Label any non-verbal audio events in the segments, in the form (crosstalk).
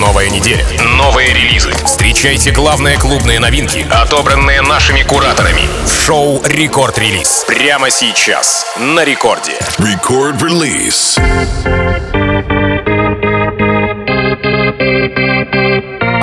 Новая неделя. Новые релизы. Встречайте главные клубные новинки, отобранные нашими кураторами. Шоу «Record Release». Прямо сейчас. На рекорде. Record Release.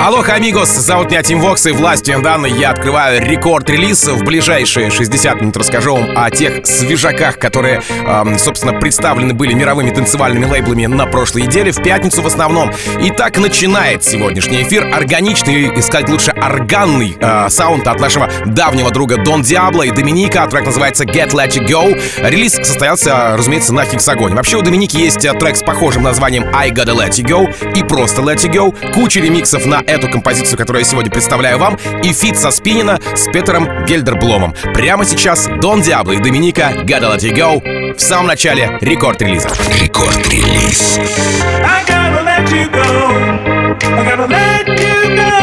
Aloha, amigos! Зовут меня Тим Вокс, и властью данной я открываю Record Release. В ближайшие 60 минут расскажу вам о тех свежаках, которые, эм, собственно, представлены были мировыми танцевальными лейблами на прошлой неделе, в пятницу в основном. И так начинает сегодняшний эфир органичный, или сказать лучше органный э, саунд от нашего давнего друга Дон Диабло и Доминика. Трек называется Gotta Let You Go. Релиз состоялся, разумеется, на Хексагоне. Вообще у Доминики есть э, трек с похожим названием I Gotta Let You Go и просто Let You Go. Куча ремиксов на эту композицию, которую я сегодня представляю вам, и feat со Спинина с Петером Гельдербломом. Прямо сейчас Дон Диабло и Доминика Gotta Let You Go в самом начале Record Release. Рекорд-релиз. I gotta let you go. I gotta let you go.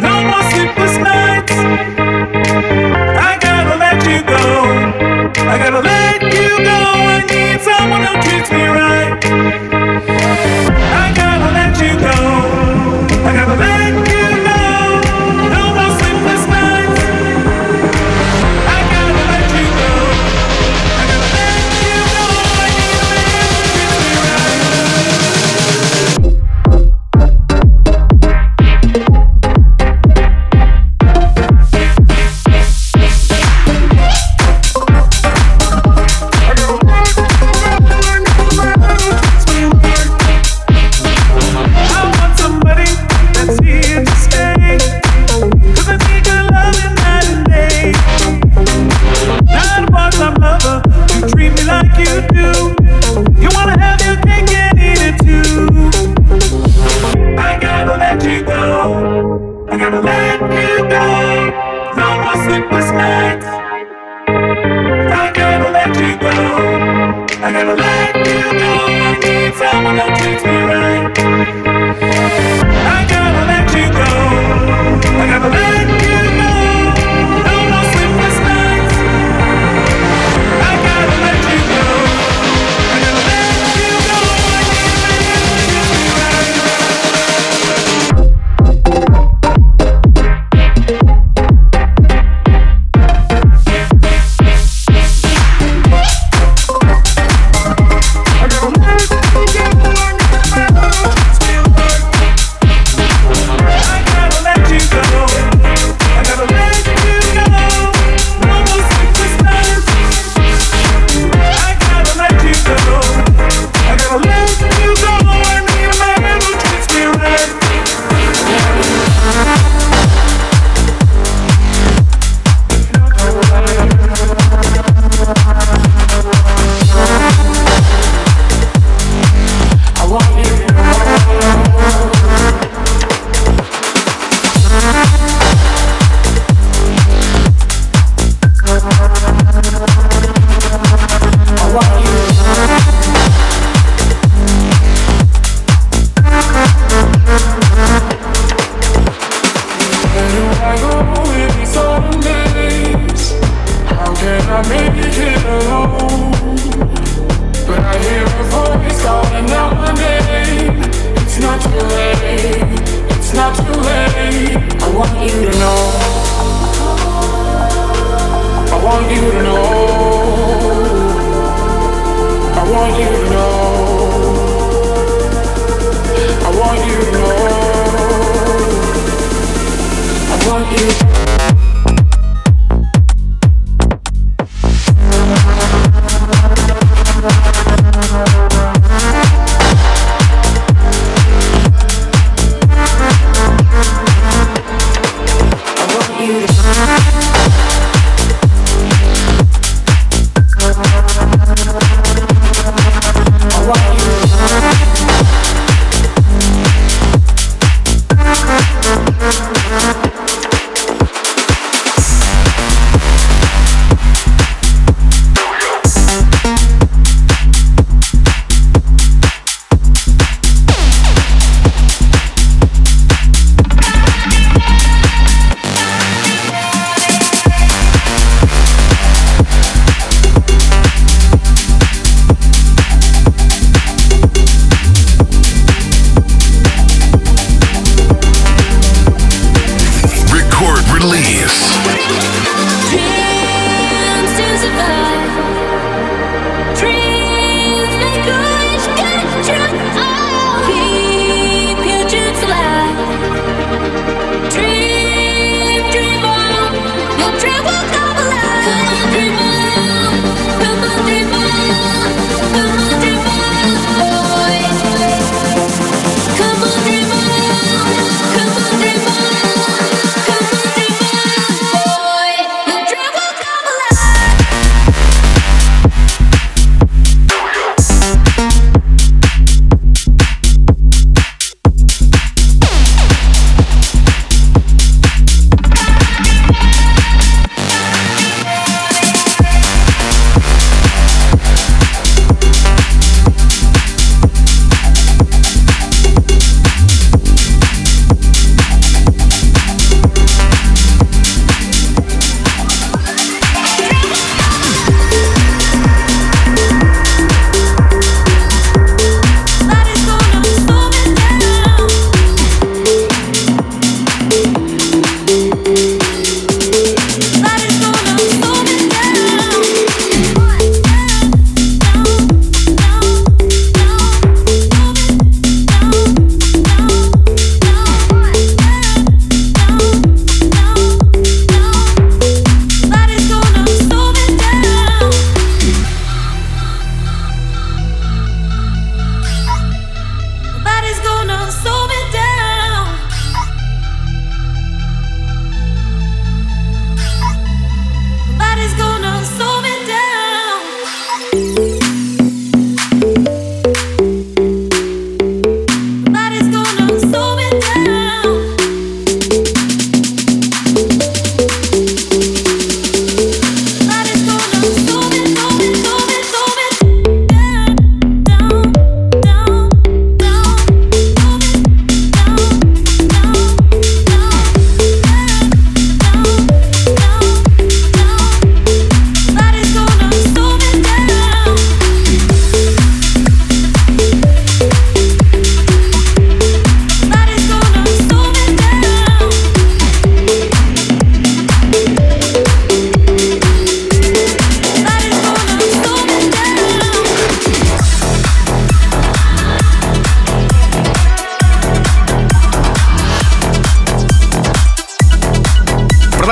No more sleepless nights. I gotta let you go. I gotta let you go. I need someone who treats me right.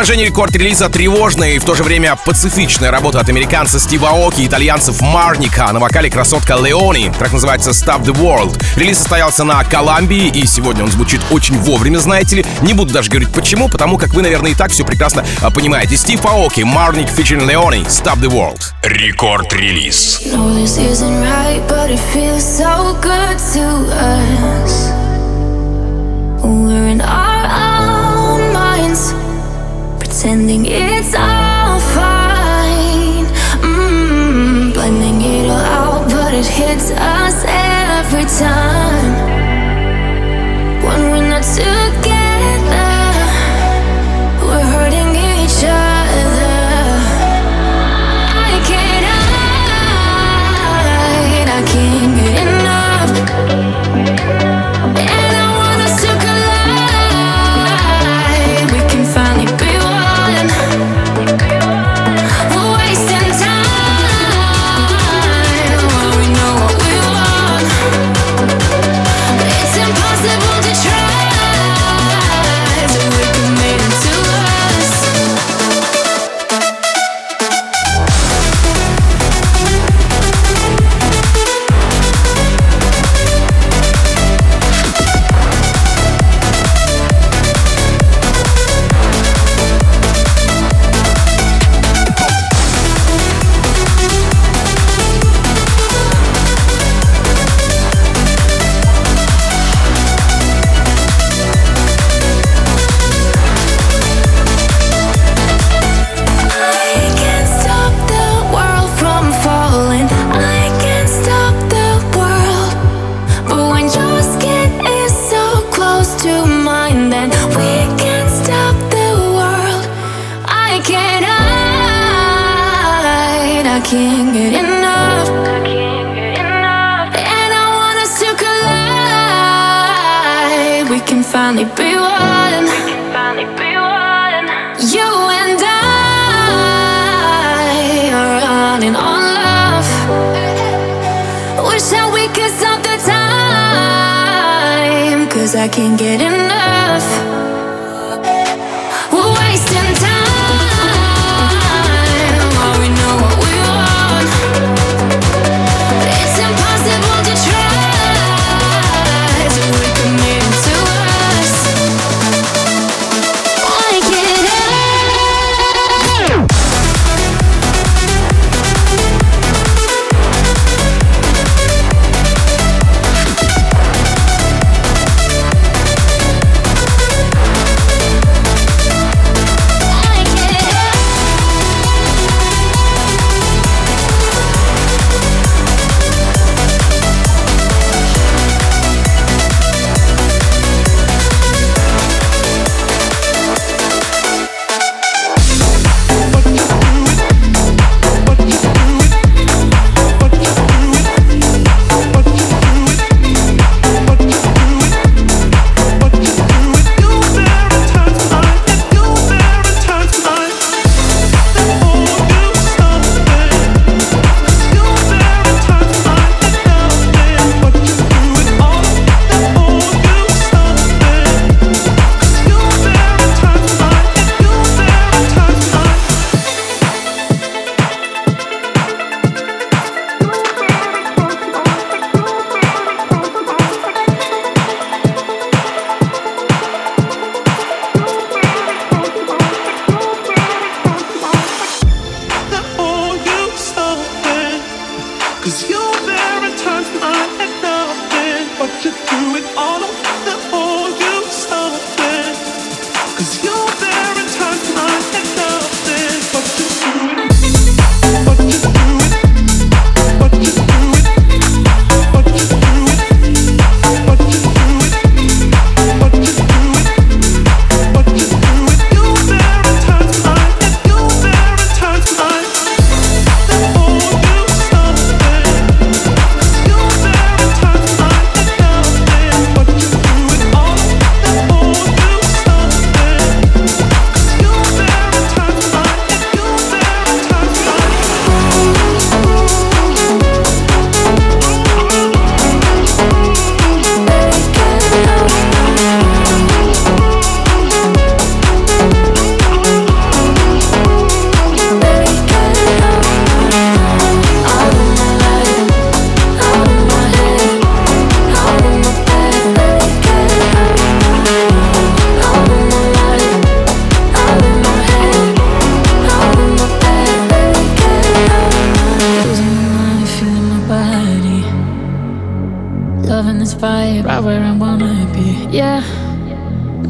Продолжение рекорд-релиза тревожная и в то же время пацифичная работа от американца Стива Оки и итальянцев Марника на вокале красотка Леони. Трек называется Stop the World. Релиз состоялся на Колумбии, и сегодня он звучит очень вовремя, знаете ли. Не буду даже говорить почему, потому как вы, наверное, и так все прекрасно а, понимаете. Стив Аоки, Марник, featuring Леони, Stop the World. Рекорд-релиз. You know this isn't right, but it feels so good to us. Pretending it's all fine. Mm, blending it all out, but it hits us every time.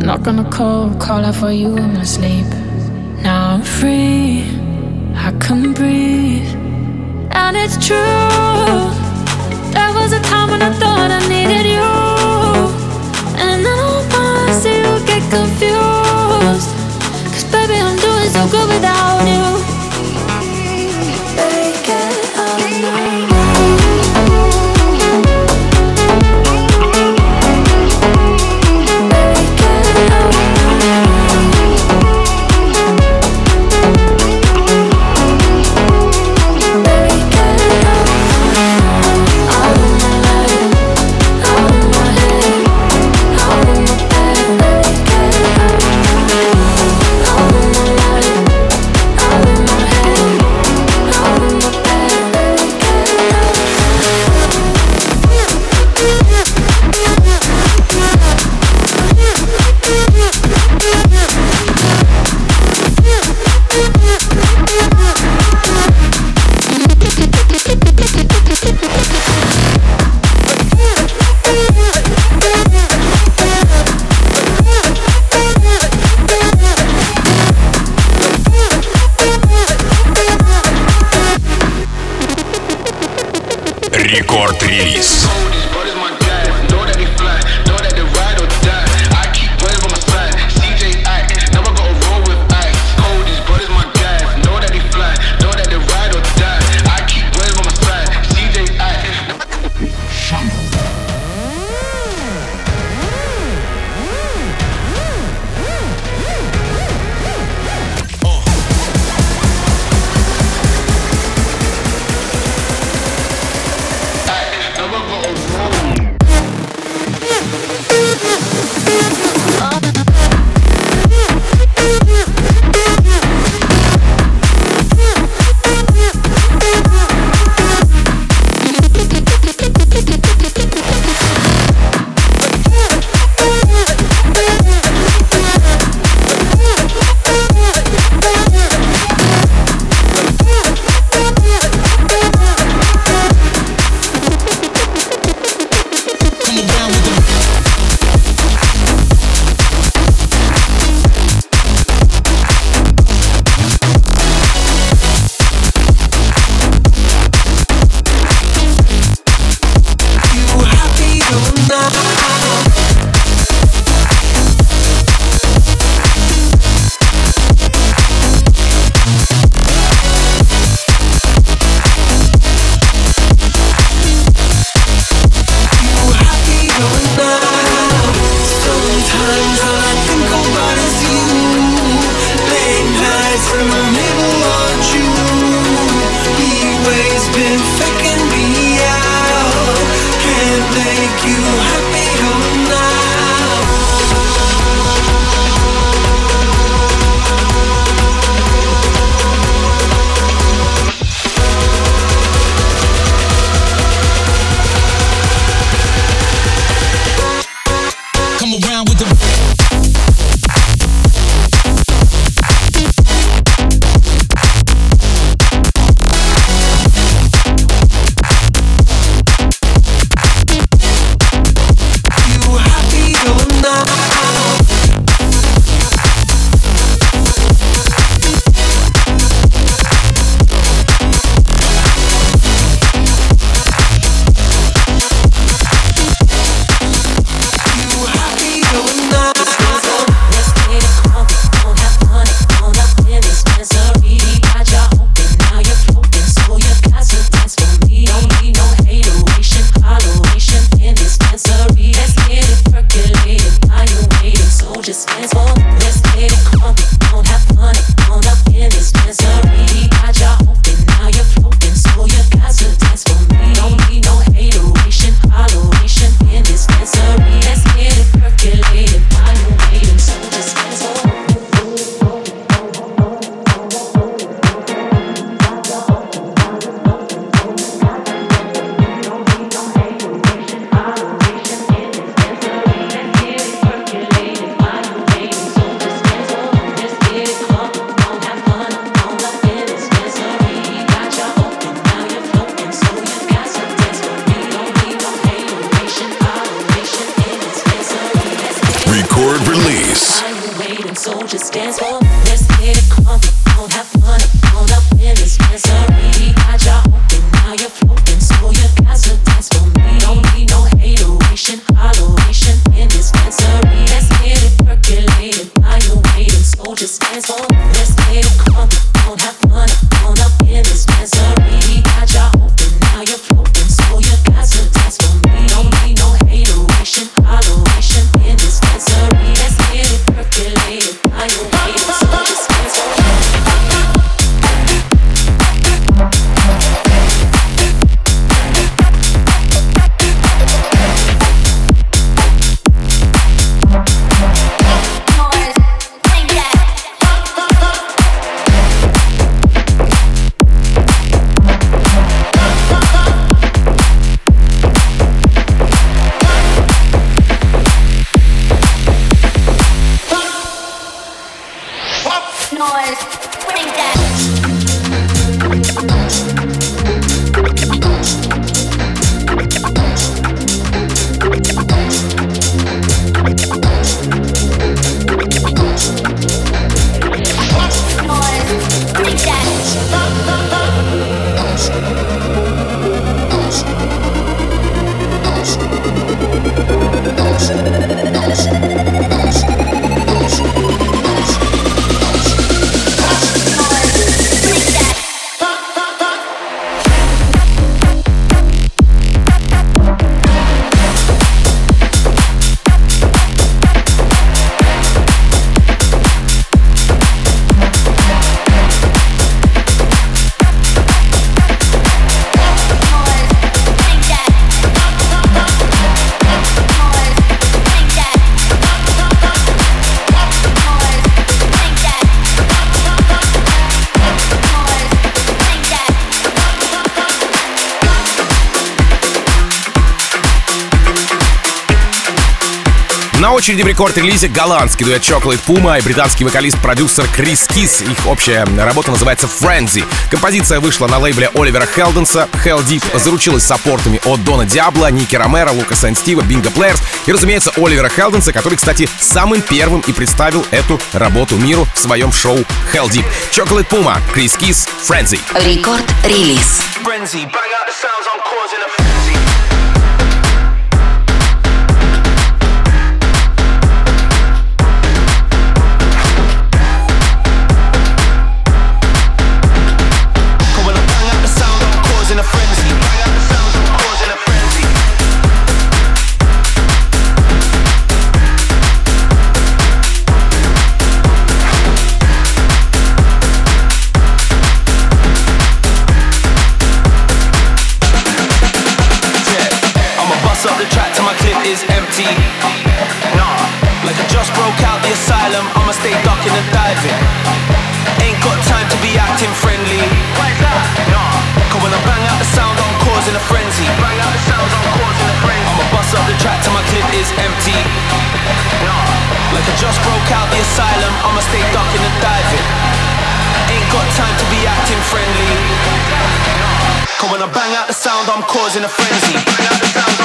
Not gonna call, call out for you in my sleep. Now I'm free, I can breathe, and it's true. There was a time when I thought I needed you, and then all I see you get confused. Cause baby, I'm doing so good without you. очереди в Record Release голландский дуэт Chocolate Puma и британский вокалист-продюсер Kris Kiss. Их общая работа называется Frenzy. Композиция вышла на лейбле Оливера Хелденса. Heldeep заручилась саппортами от Дона Диабло, Ники Ромеро, Лукаса Стива, Bingo Players и, разумеется, Оливера Хелденса, который, кстати, самым первым и представил эту работу миру в своем шоу Heldeep. Chocolate Puma, Kris Kiss, Frenzy. Record Release. Frenzy, is empty. Like I just broke out the asylum, I'ma stay ducking and diving. Ain't got time to be acting friendly. Cause when I bang out the sound, I'm causing a frenzy.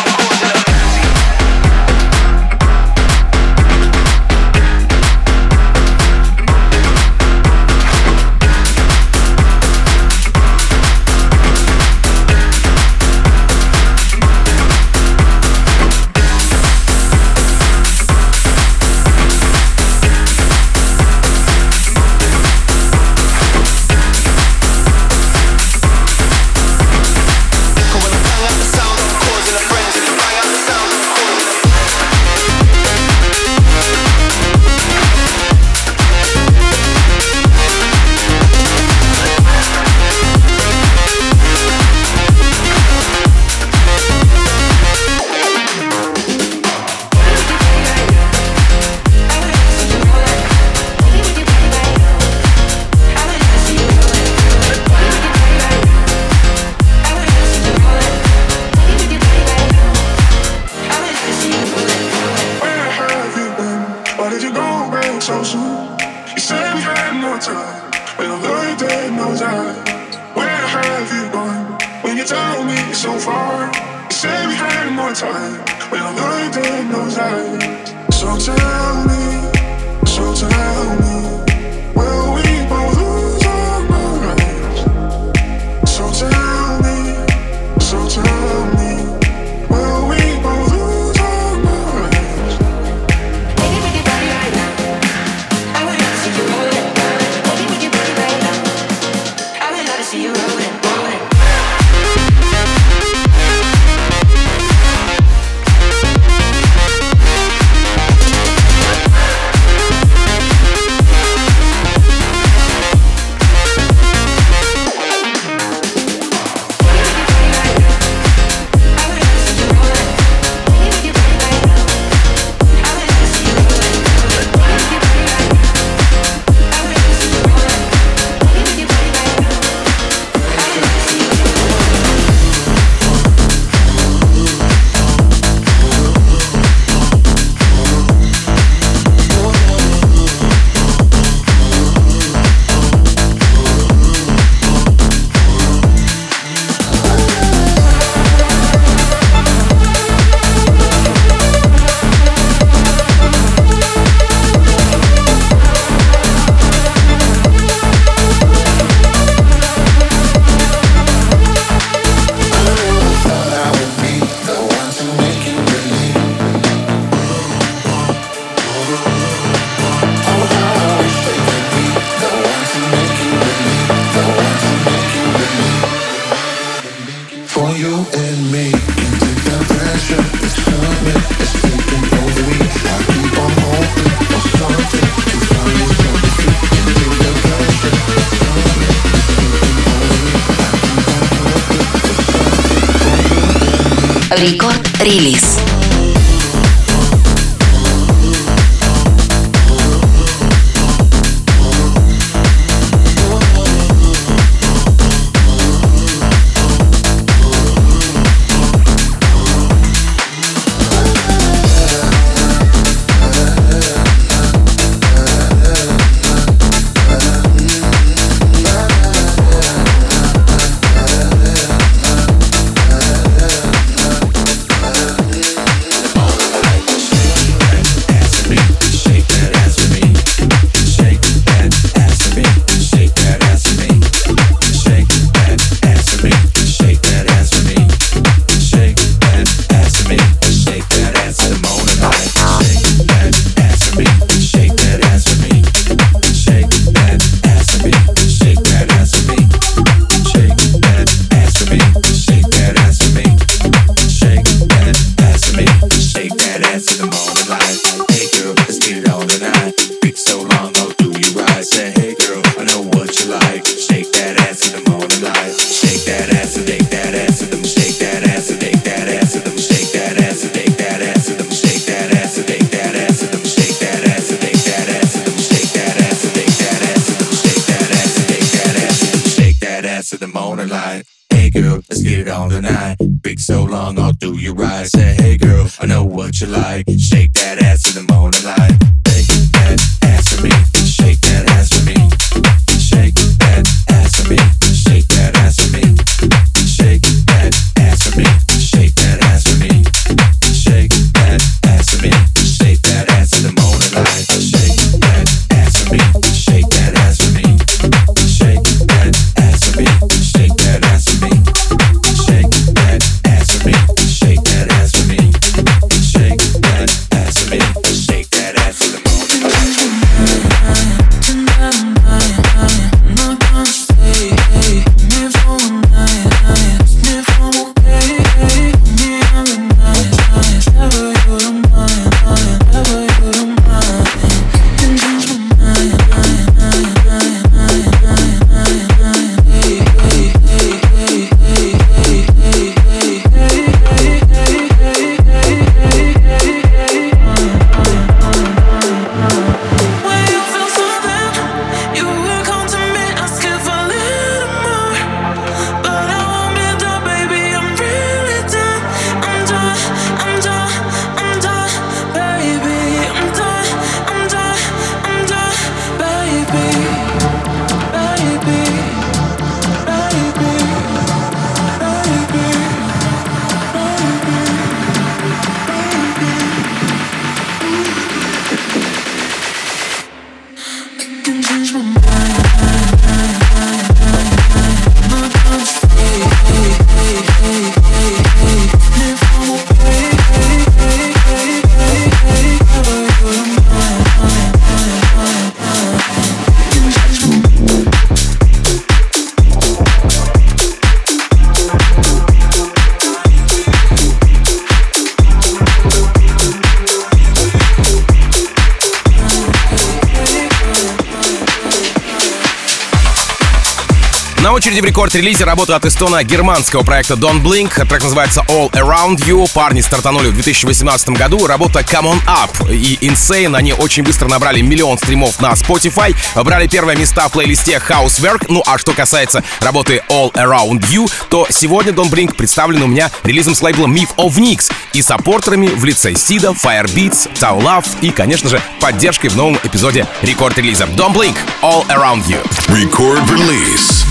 релиз. Hey girl, let's get it on tonight. Big so long, I'll do you right. Say, hey girl, I know what you like. Shake that ass in the morning light. Очереди в рекорд-релизе работа от эстона германского проекта Don't Blink. Трек называется All Around You. Парни стартанули в 2018 году. Работа Come On Up и Insane. Они очень быстро набрали миллион стримов на Spotify. Брали первые места в плейлисте Housework. Ну а что касается работы All Around You, то сегодня Don't Blink представлен у меня релизом с лейбла Myth of Nix и саппортерами в лице Сида, Firebeats, Tau Love и, конечно же, поддержкой в новом эпизоде рекорд-релиза. Don't Blink, All Around You. Record release.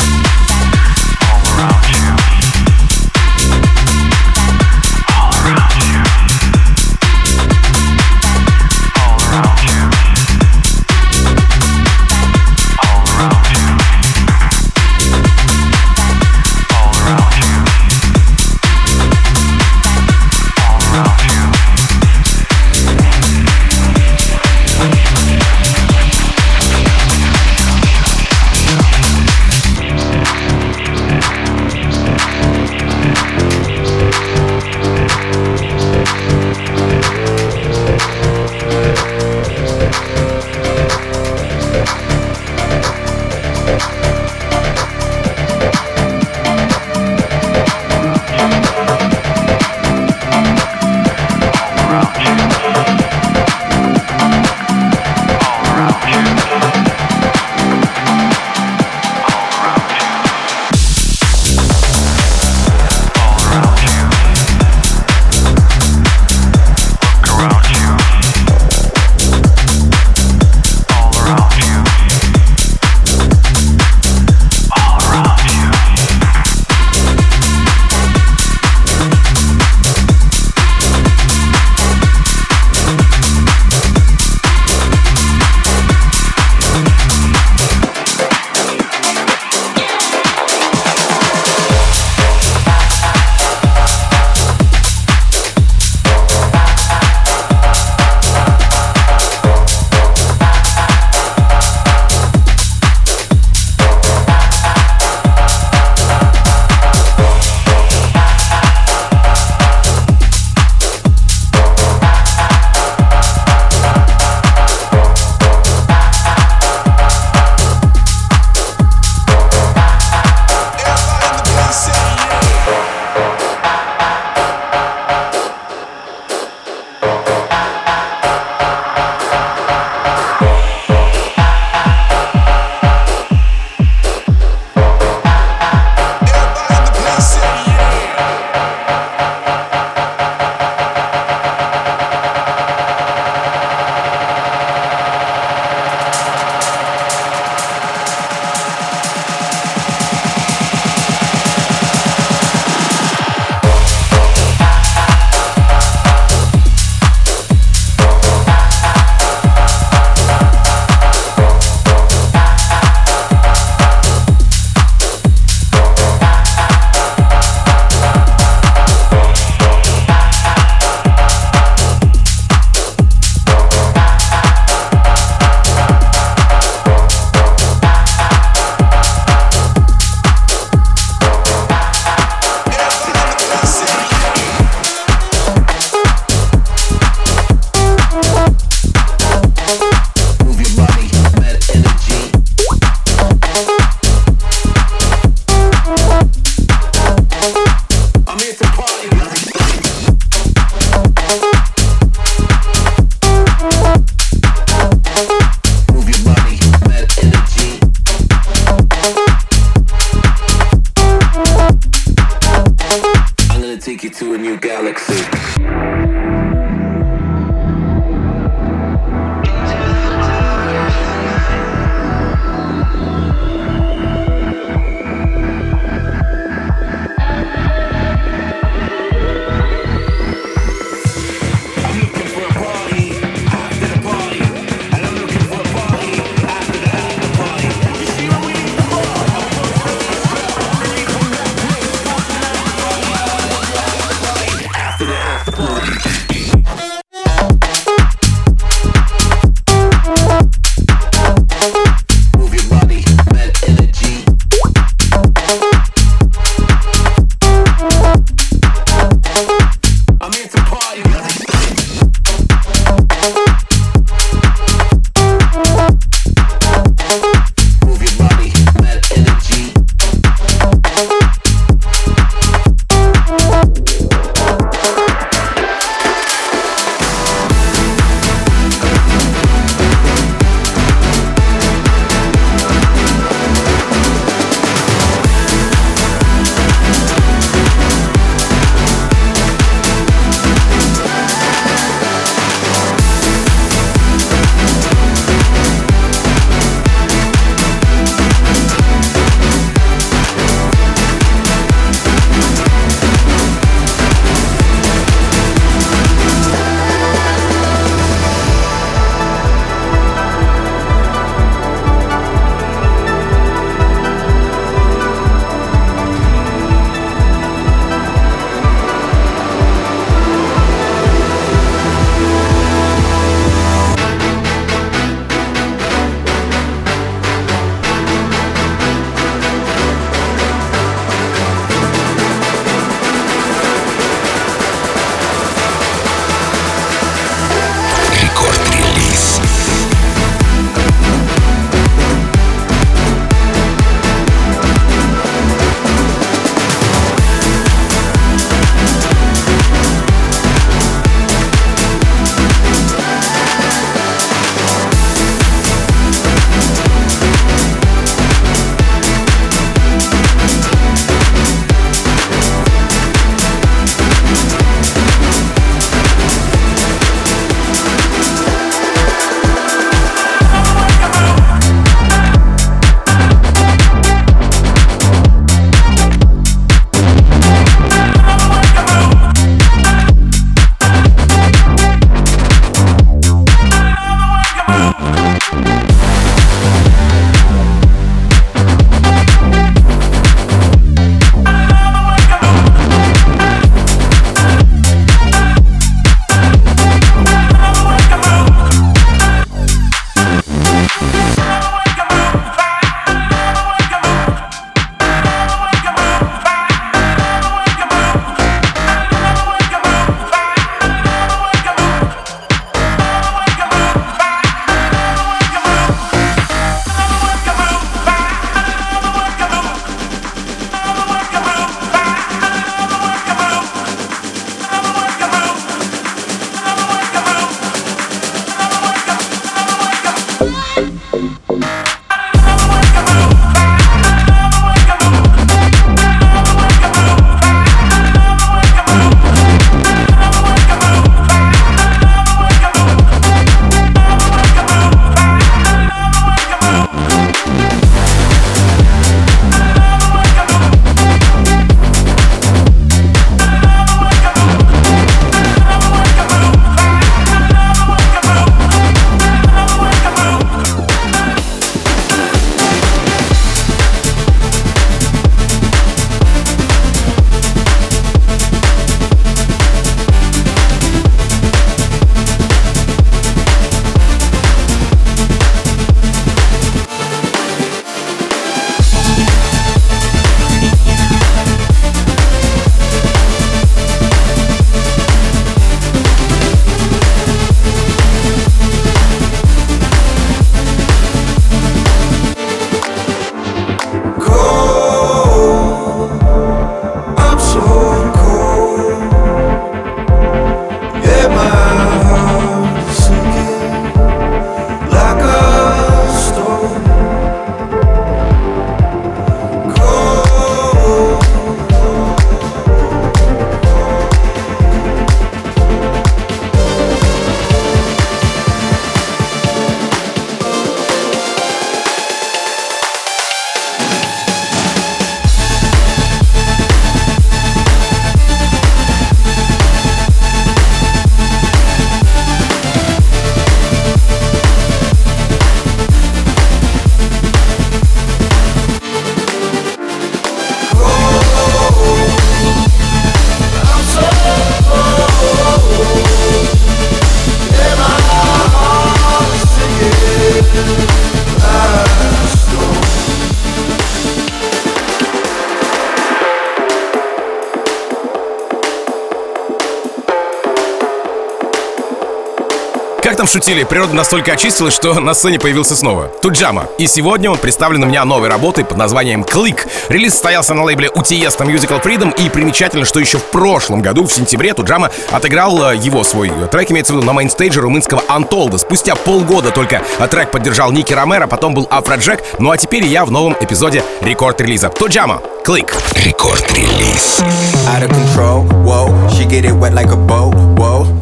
шутили, природа настолько очистилась, что на сцене появился снова. Tujamo. И сегодня он представлен у меня новой работой под названием «Click». Релиз состоялся на лейбле UTS на Musical Freedom, и примечательно, что еще в прошлом году, в сентябре, Tujamo отыграл э, его свой трек, имеется в виду, на мейнстейдже румынского Антолда. Спустя полгода только э, трек поддержал Ники Ромеро, потом был Афроджек, ну а теперь я в новом эпизоде Record Release. Tujamo. Click. Record Release. Out of control, whoa. She get it wet like a boat, whoa.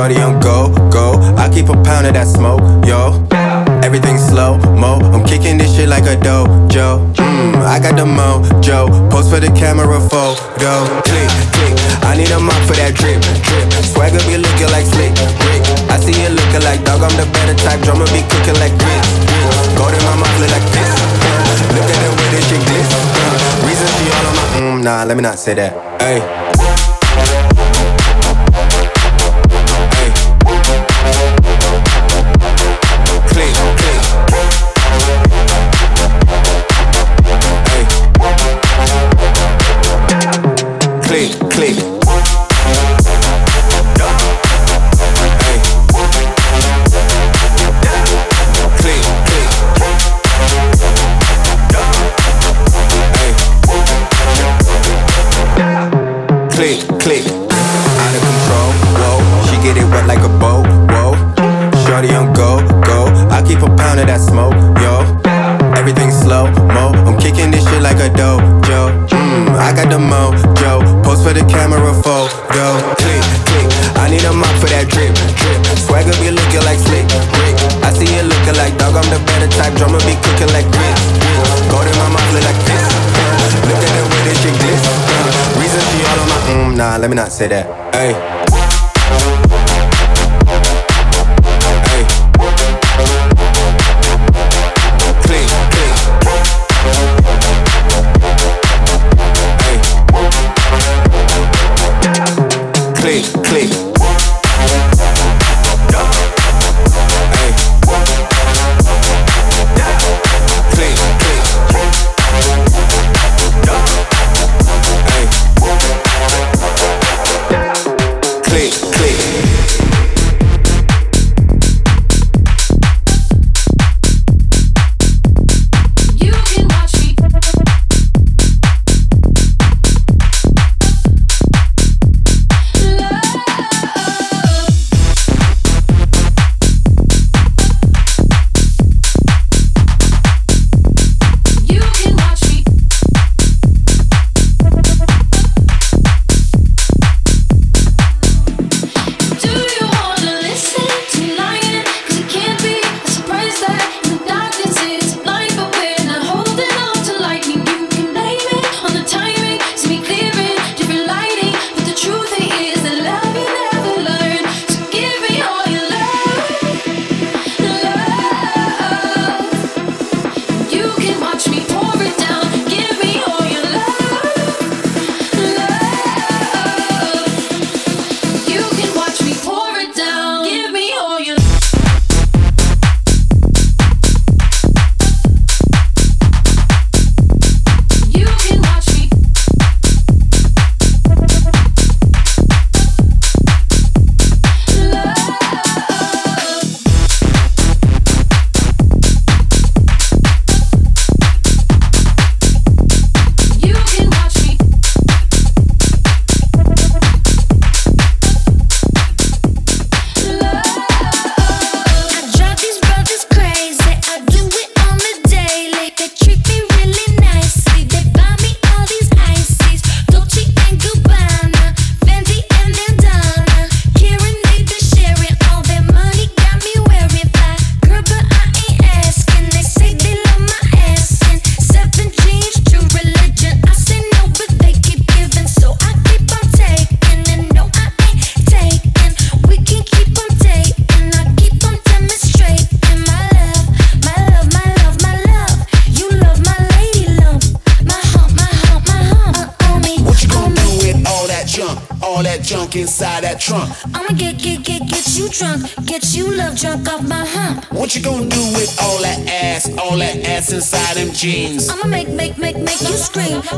Shorty go, go. I keep a pound of that smoke, yo. Everything slow mo. I'm kicking this shit like a dojo. Mmm, I got the mojo. Post for the camera photo. Click, click. I need a mop for that drip, drip. Swagger be looking like slick, Rick. I see it looking like dog. I'm the better type. Drummer be cooking like grits. Gold in my mouth look like this. Look at the way this shit glitz. Reason she all on my. Mm, nah, let me not say that. Hey. Click, say that. Hey.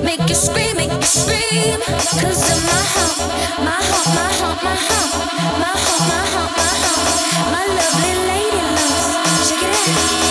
make you scream, make you scream. My heart, my heart, my heart, my heart, my heart, my heart, my heart, my lovely lady loves. Check it out.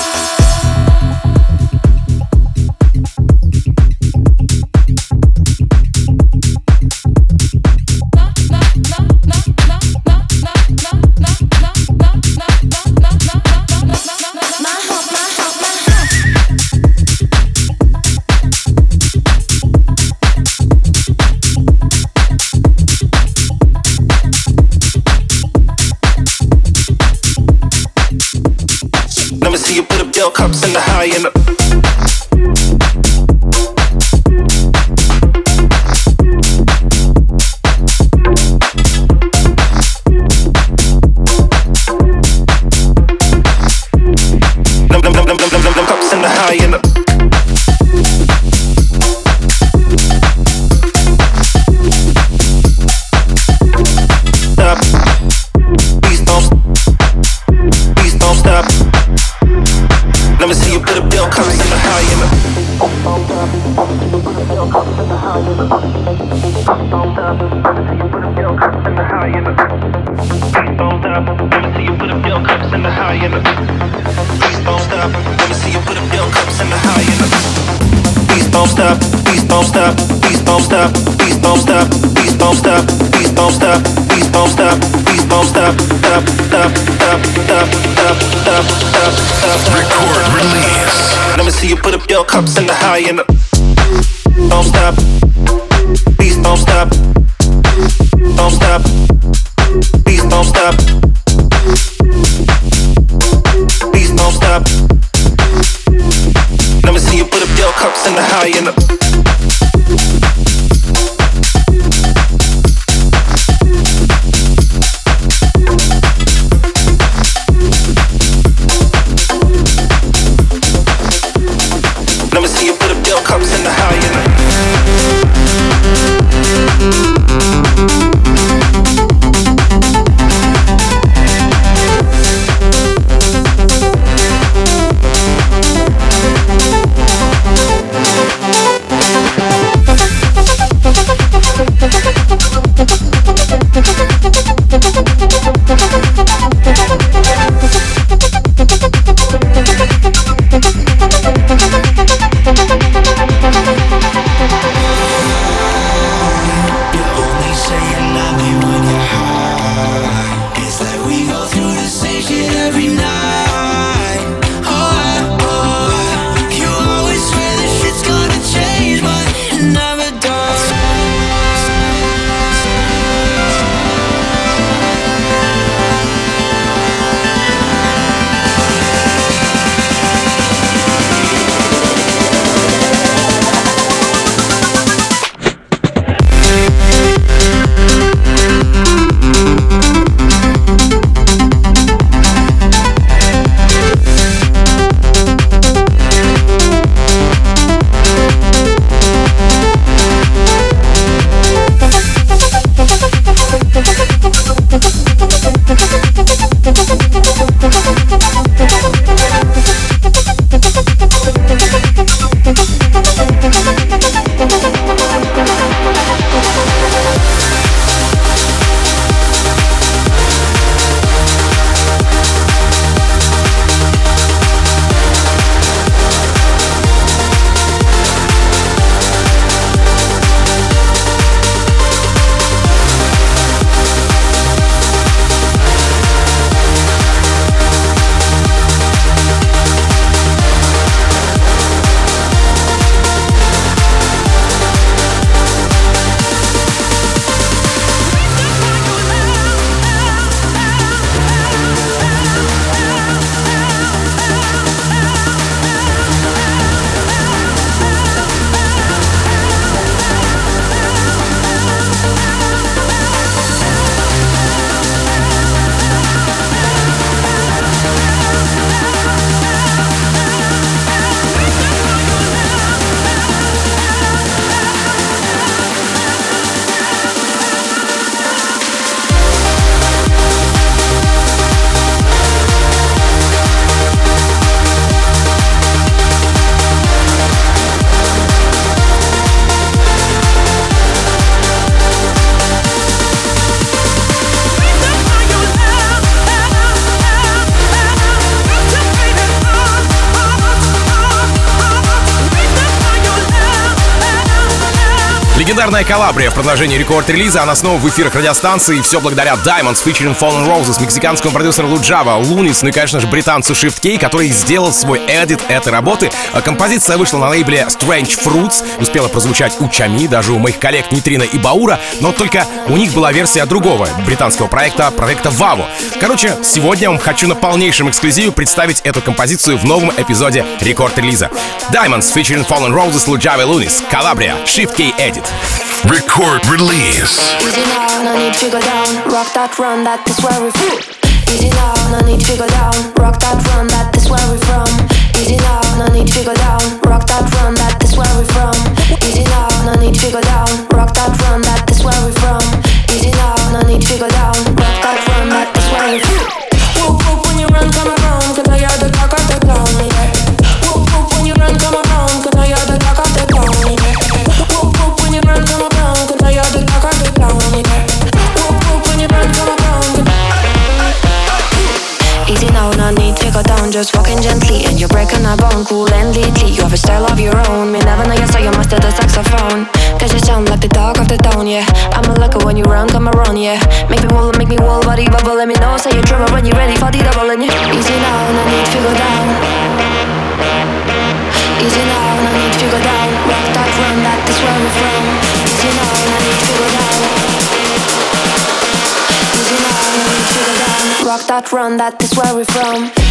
cups in the high and the don't stop. Please don't stop. Don't stop. Please don't stop. Please don't stop. Let me see you put up your cups in the high and the Легендарная Калабрия в продолжении рекорд-релиза, она снова в эфирах радиостанции, все благодаря Diamonds featuring Fallen Roses, мексиканскому продюсеру Луджава, Лунис, ну и, конечно же, британцу Shift K, который сделал свой эдит этой работы. А Композиция вышла на лейбле Strange Fruits, успела прозвучать у Чами, даже у моих коллег Нитрина и Баура, но только у них была версия другого британского проекта, проекта Ваво. Короче, сегодня я вам хочу на полнейшем эксклюзиве представить эту композицию в новом эпизоде рекорд-релиза. Diamonds featuring Fallen Roses, Luджава и Лунис, Calabria, Shift K Edit. Record release. Easy now, no need to go down. Rock that run, that is where we're from. Easy now, no need to go down. Rock that run, that is where we're from. Easy now, no need to go down. Rock that run, that is where we're from. Easy now, no need to go down. Just walking gently And you're breaking a bone, cool and lately You have a style of your own, me never know you so you have the saxophone. Cause you sound like the dog of the town, yeah. I'm a lucky when you run, come around, yeah. Make me wall, make me wall, body bubble. Let me know, say you're trouble when you're ready for the double and yeah. Easy now, no need to go down. Easy now, no need to go down. Rock that run, that is where we're from. Easy now, no need to go down. Easy now, no need to go down. Rock that run, that is where we're from.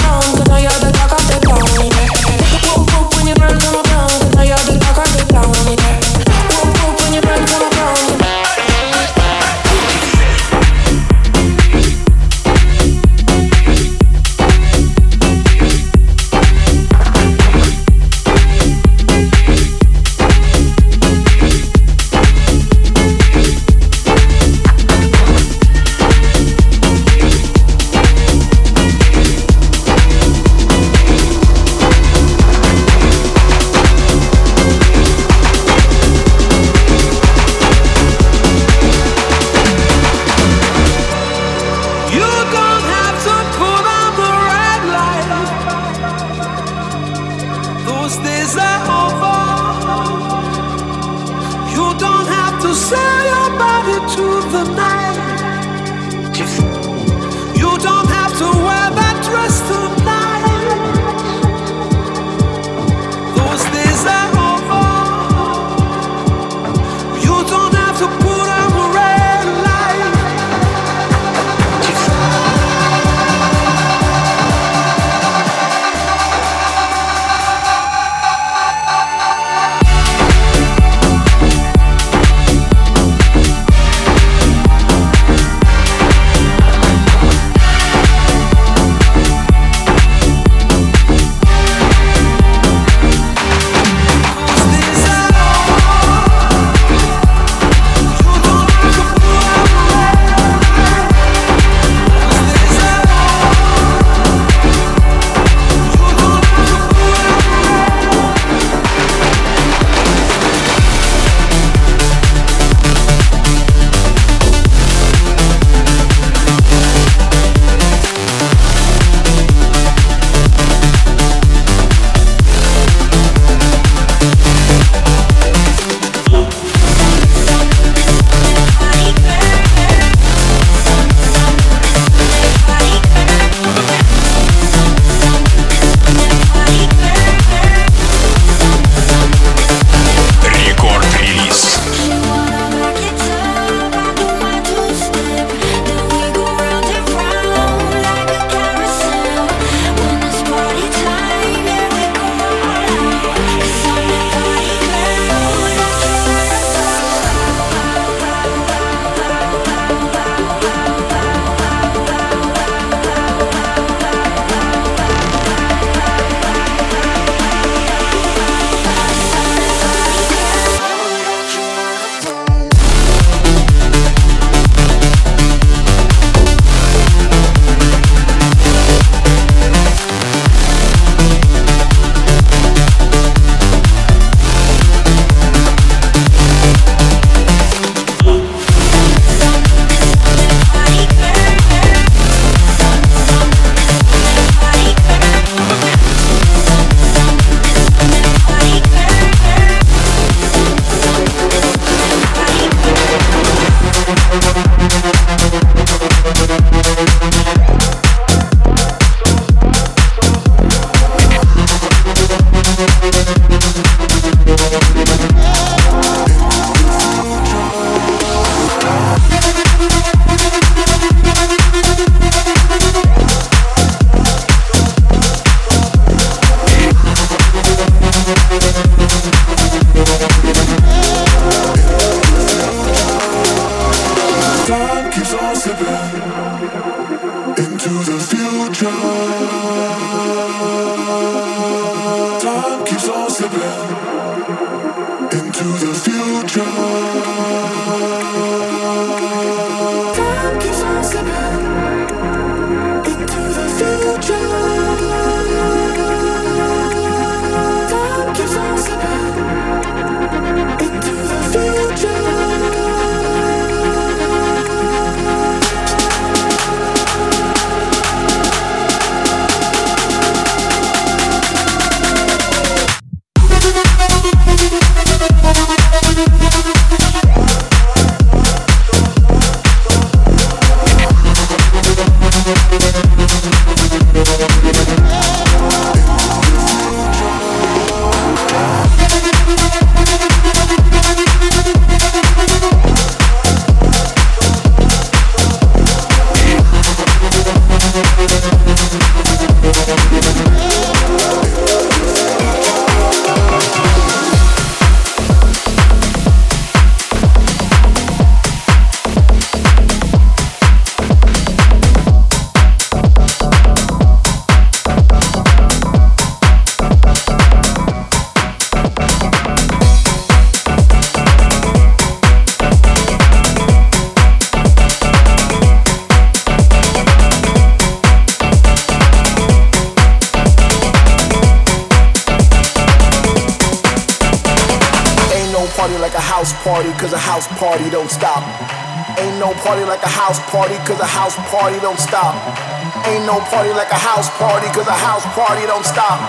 no party like a house party, cause a house party don't stop.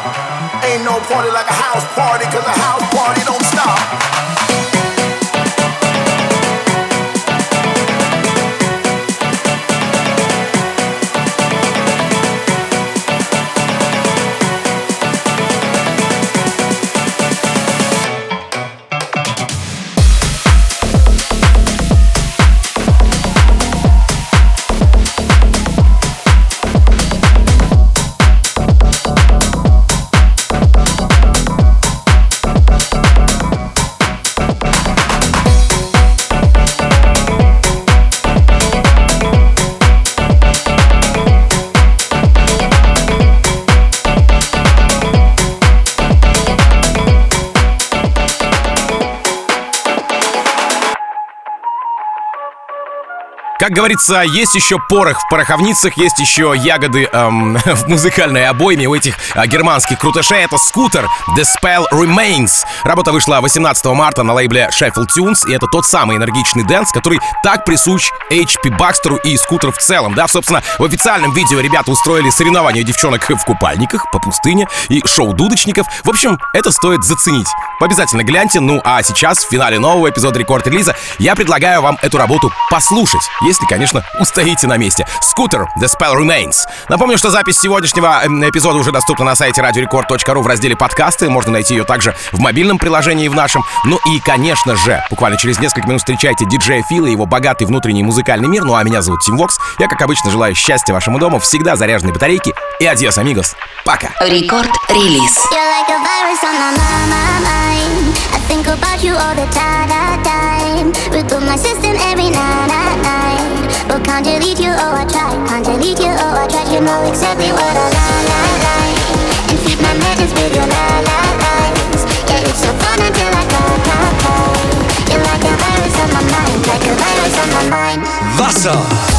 Ain't no party like a house party, cause a house Как говорится, есть еще порох в пороховницах, есть еще ягоды эм, (laughs) в музыкальной обойме у этих э, германских крутышей. Это Scooter The Spell Remains. Работа вышла 18 марта на лейбле Sheffield Tunes, и это тот самый энергичный дэнс, который так присущ HP Бакстеру и скутеру в целом. Да, собственно, в официальном видео ребята устроили соревнования девчонок в купальниках по пустыне и шоу дудочников. В общем, это стоит заценить. Обязательно гляньте. Ну а сейчас, в финале нового эпизода Record Release, я предлагаю вам эту работу послушать, если, конечно, устоите на месте. Scooter The Spell Remains. Напомню, что запись сегодняшнего эм, эпизода уже доступна на сайте radiorecord.ru в разделе подкасты. Можно найти ее также в мобильном приложении в нашем. Ну и, конечно же, буквально через несколько минут встречайте диджея Фила и его богатый внутренний музыкальный мир. Ну а меня зовут Тим Вокс. Я, как обычно, желаю счастья вашему дому, всегда заряженной батарейки. И adiós, amigos. Пока. Mind. I think about you all the time, time. Through my system every night, night, night. But can't delete you, oh I tried. Can't delete you, oh I tried. You know exactly what I like, like, like. And feed my madness with your la, la, lies. Yeah, it's so fun until I cry, cry, cry. You're like a virus on my mind, like a virus on my mind. Wasser.